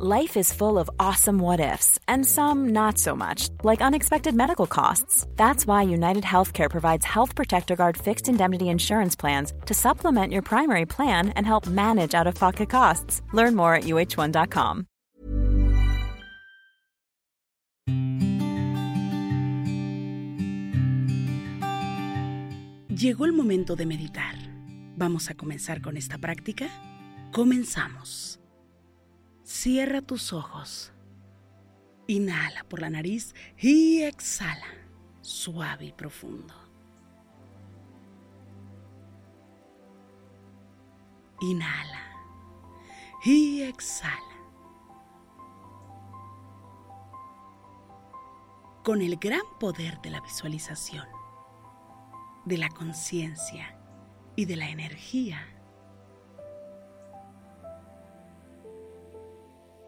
Life is full of awesome what ifs, and some not so much, like unexpected medical costs. That's why United Healthcare provides Health Protector Guard fixed indemnity insurance plans to supplement your primary plan and help manage out of pocket costs. Learn more at uh1.com. Llegó el momento de meditar. ¿Vamos a comenzar con esta práctica? Comenzamos. Cierra tus ojos. Inhala por la nariz y exhala, suave y profundo. Inhala y exhala. Con el gran poder de la visualización, de la conciencia y de la energía,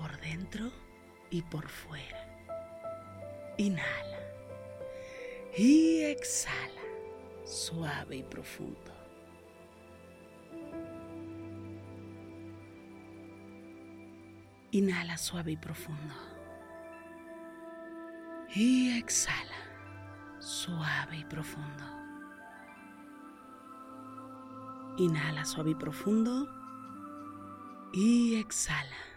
por dentro y por fuera. Inhala y exhala, suave y profundo. Inhala suave y profundo. Y exhala, suave y profundo. Inhala suave y profundo. Y exhala.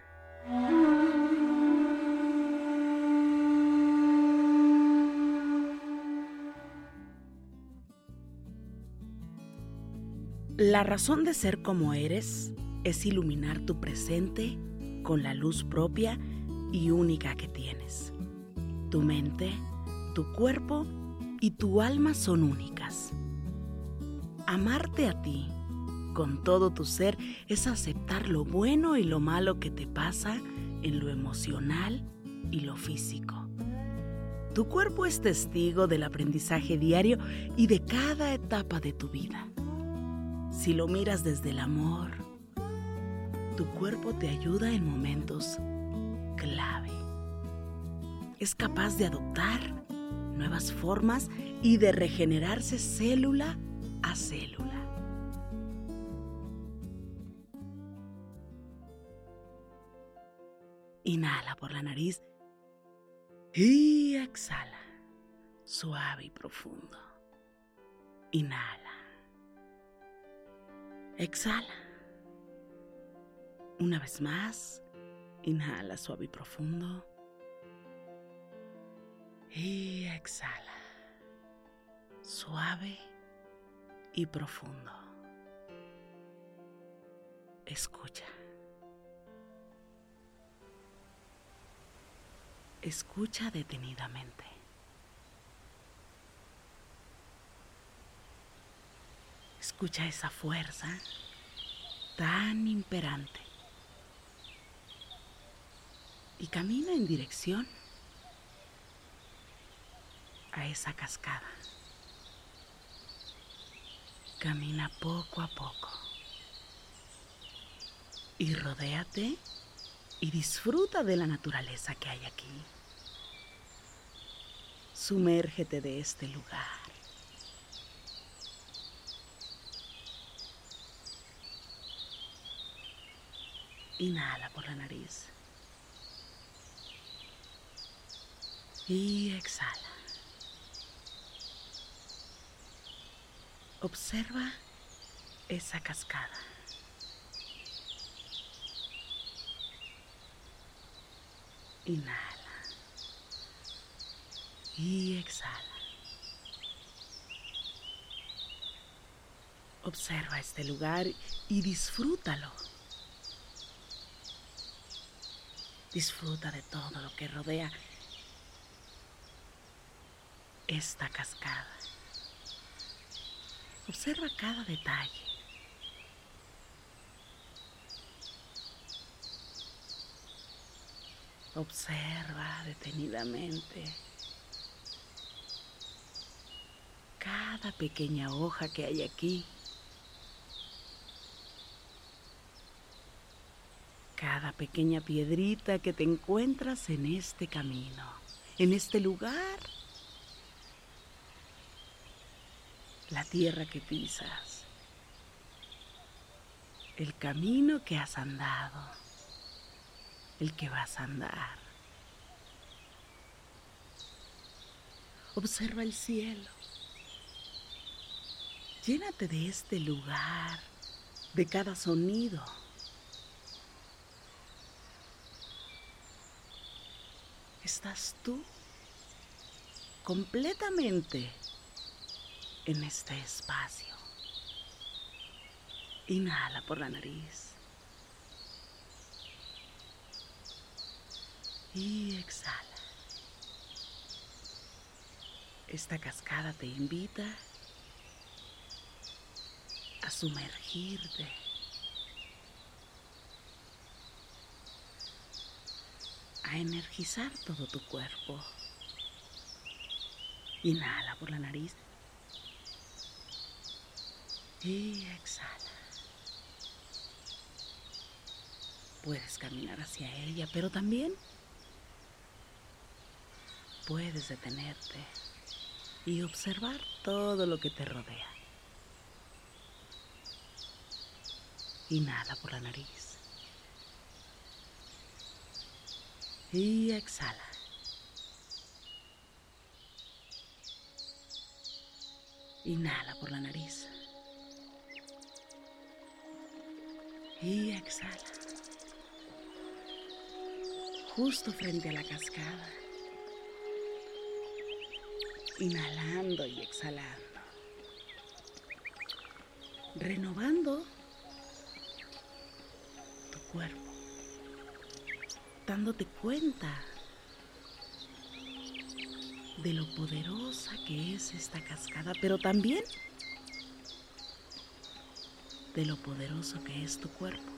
La razón de ser como eres es iluminar tu presente con la luz propia y única que tienes. Tu mente, tu cuerpo y tu alma son únicas. Amarte a ti con todo tu ser es aceptar lo bueno y lo malo que te pasa en lo emocional y lo físico. Tu cuerpo es testigo del aprendizaje diario y de cada etapa de tu vida. Si lo miras desde el amor, tu cuerpo te ayuda en momentos clave. Es capaz de adoptar nuevas formas y de regenerarse célula a célula. Inhala por la nariz y exhala, suave y profundo. Inhala. Exhala. Una vez más, inhala suave y profundo. Y exhala, suave y profundo. Escucha. Escucha detenidamente. Escucha esa fuerza tan imperante. Y camina en dirección a esa cascada. Camina poco a poco. Y rodéate y disfruta de la naturaleza que hay aquí. Sumérgete de este lugar. Inhala por la nariz. Y exhala. Observa esa cascada. Inhala. Y exhala. Observa este lugar y disfrútalo. Disfruta de todo lo que rodea esta cascada. Observa cada detalle. Observa detenidamente cada pequeña hoja que hay aquí. Cada pequeña piedrita que te encuentras en este camino, en este lugar. La tierra que pisas. El camino que has andado el que vas a andar. Observa el cielo. Llénate de este lugar, de cada sonido. Estás tú completamente en este espacio. Inhala por la nariz. Y exhala. Esta cascada te invita a sumergirte. A energizar todo tu cuerpo. Inhala por la nariz. Y exhala. Puedes caminar hacia ella, pero también puedes detenerte y observar todo lo que te rodea. Inhala por la nariz. Y exhala. Inhala por la nariz. Y exhala. Justo frente a la cascada inhalando y exhalando, renovando tu cuerpo, dándote cuenta de lo poderosa que es esta cascada, pero también de lo poderoso que es tu cuerpo.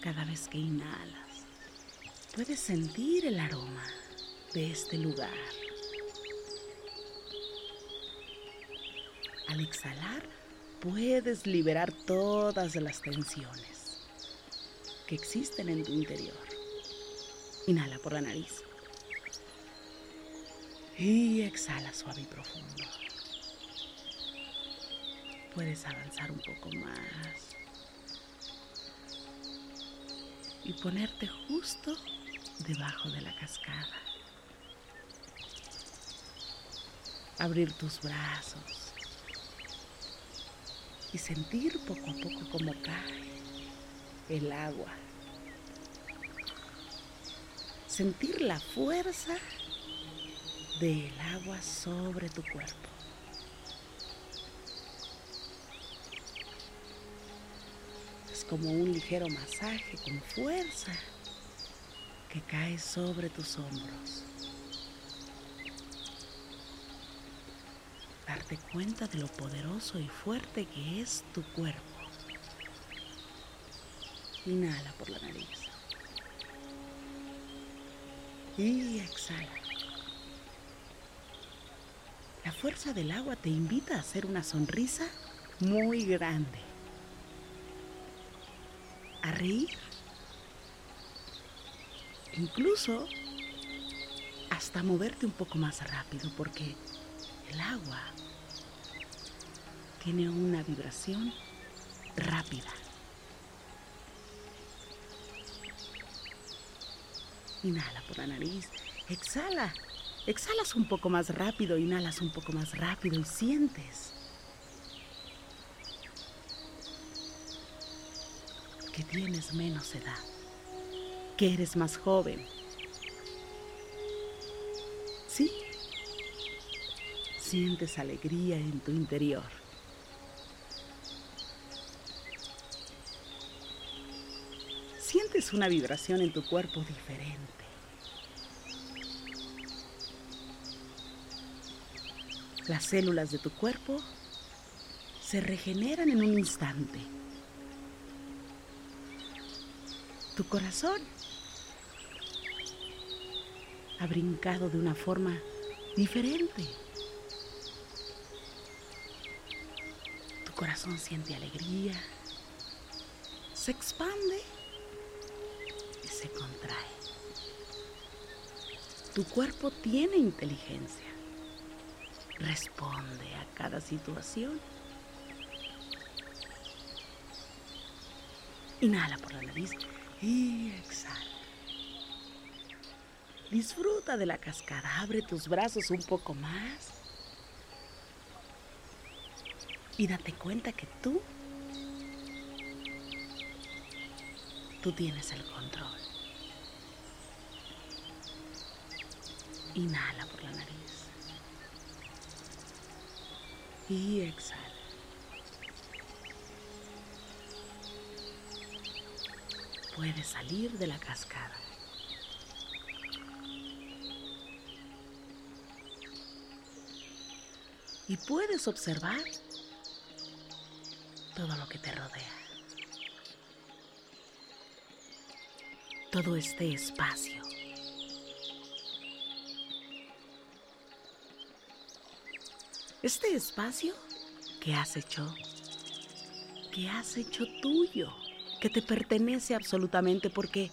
Cada vez que inhalas, puedes sentir el aroma de este lugar Al exhalar, puedes liberar todas las tensiones que existen en tu interior. Inhala por la nariz. Y exhala suave y profundo. Puedes avanzar un poco más. Y ponerte justo debajo de la cascada. Abrir tus brazos y sentir poco a poco cómo cae el agua. Sentir la fuerza del agua sobre tu cuerpo. Es como un ligero masaje con fuerza que cae sobre tus hombros. Darte cuenta de lo poderoso y fuerte que es tu cuerpo. Inhala por la nariz. Y exhala. La fuerza del agua te invita a hacer una sonrisa muy grande. A reír. Incluso hasta moverte un poco más rápido porque el agua tiene una vibración rápida. Inhala por la nariz, exhala, exhalas un poco más rápido, inhalas un poco más rápido y sientes que tienes menos edad, que eres más joven. Sientes alegría en tu interior. sientes una vibración en tu cuerpo diferente. Las células de tu cuerpo se regeneran en un instante. Tu corazón ha brincado de una forma diferente. Corazón siente alegría, se expande y se contrae. Tu cuerpo tiene inteligencia, responde a cada situación. Inhala por la nariz y exhala. Disfruta de la cascada, abre tus brazos un poco más y date cuenta que tú, tú tienes el control. Inhala por la nariz y exhala. Puedes salir de la cascada. y puedes observar todo lo que te rodea. Todo este espacio. Este espacio que has hecho, que has hecho tuyo, que te pertenece absolutamente porque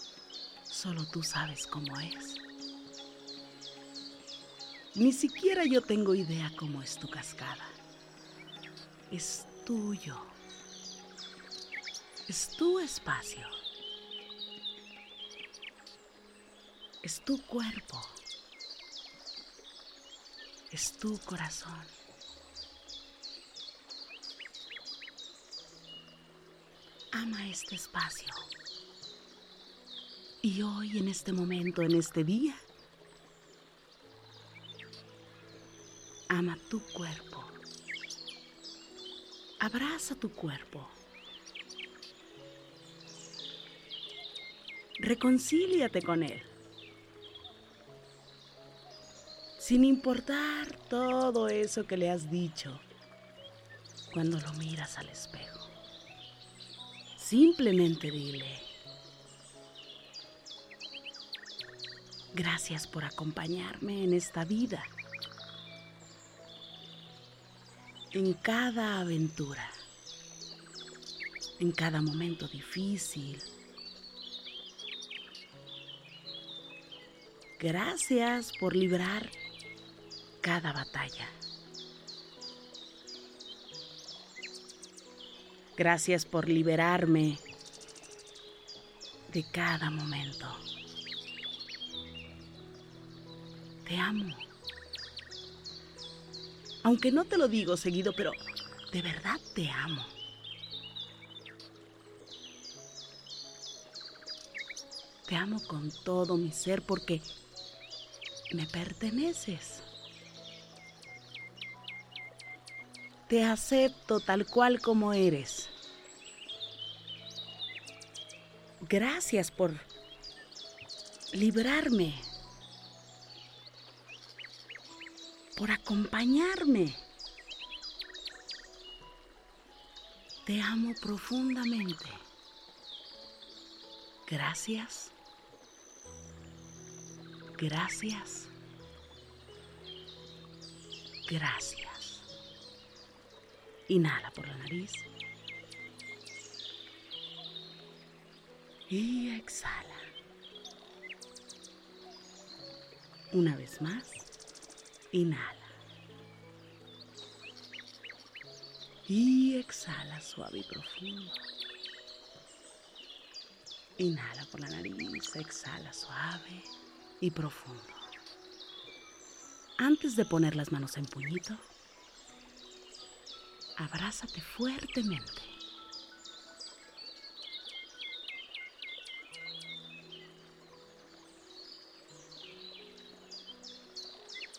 solo tú sabes cómo es. Ni siquiera yo tengo idea cómo es tu cascada. Es tuyo. Es tu espacio. Es tu cuerpo. Es tu corazón. Ama este espacio. Y hoy, en este momento, en este día, Ama tu cuerpo. Abraza tu cuerpo. Reconcíliate con él. Sin importar todo eso que le has dicho cuando lo miras al espejo. Simplemente dile, gracias por acompañarme en esta vida en cada aventura, en cada momento difícil. Gracias por librar cada batalla. Gracias por liberarme de cada momento. Te amo. Aunque no te lo digo seguido, pero de verdad te amo. Te amo con todo mi ser porque me perteneces. Te acepto tal cual como eres. Gracias por librarme por acompañarme. Te amo profundamente. Gracias. Gracias. Gracias. Inhala por la nariz. Y exhala. Una vez más. Inhala. Y exhala suave y profundo. Inhala por la nariz, exhala suave y profundo. Antes de poner las manos en puñito, abrázate fuertemente.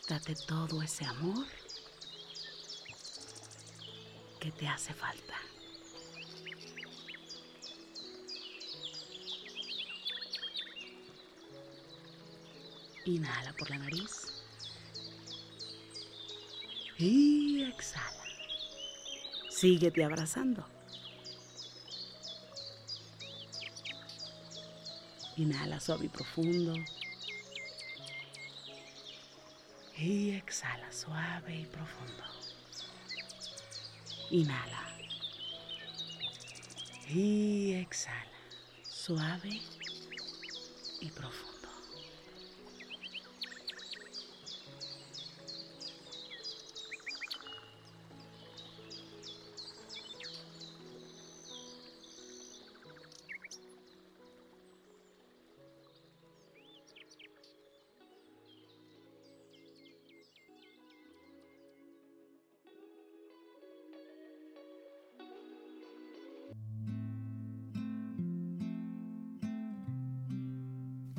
Date todo ese amor que te hace falta. Inhala por la nariz. Y exhala. Síguete abrazando. Inhala suave y profundo. Y exhala suave y profundo. Inhala. Y exhala suave y profundo.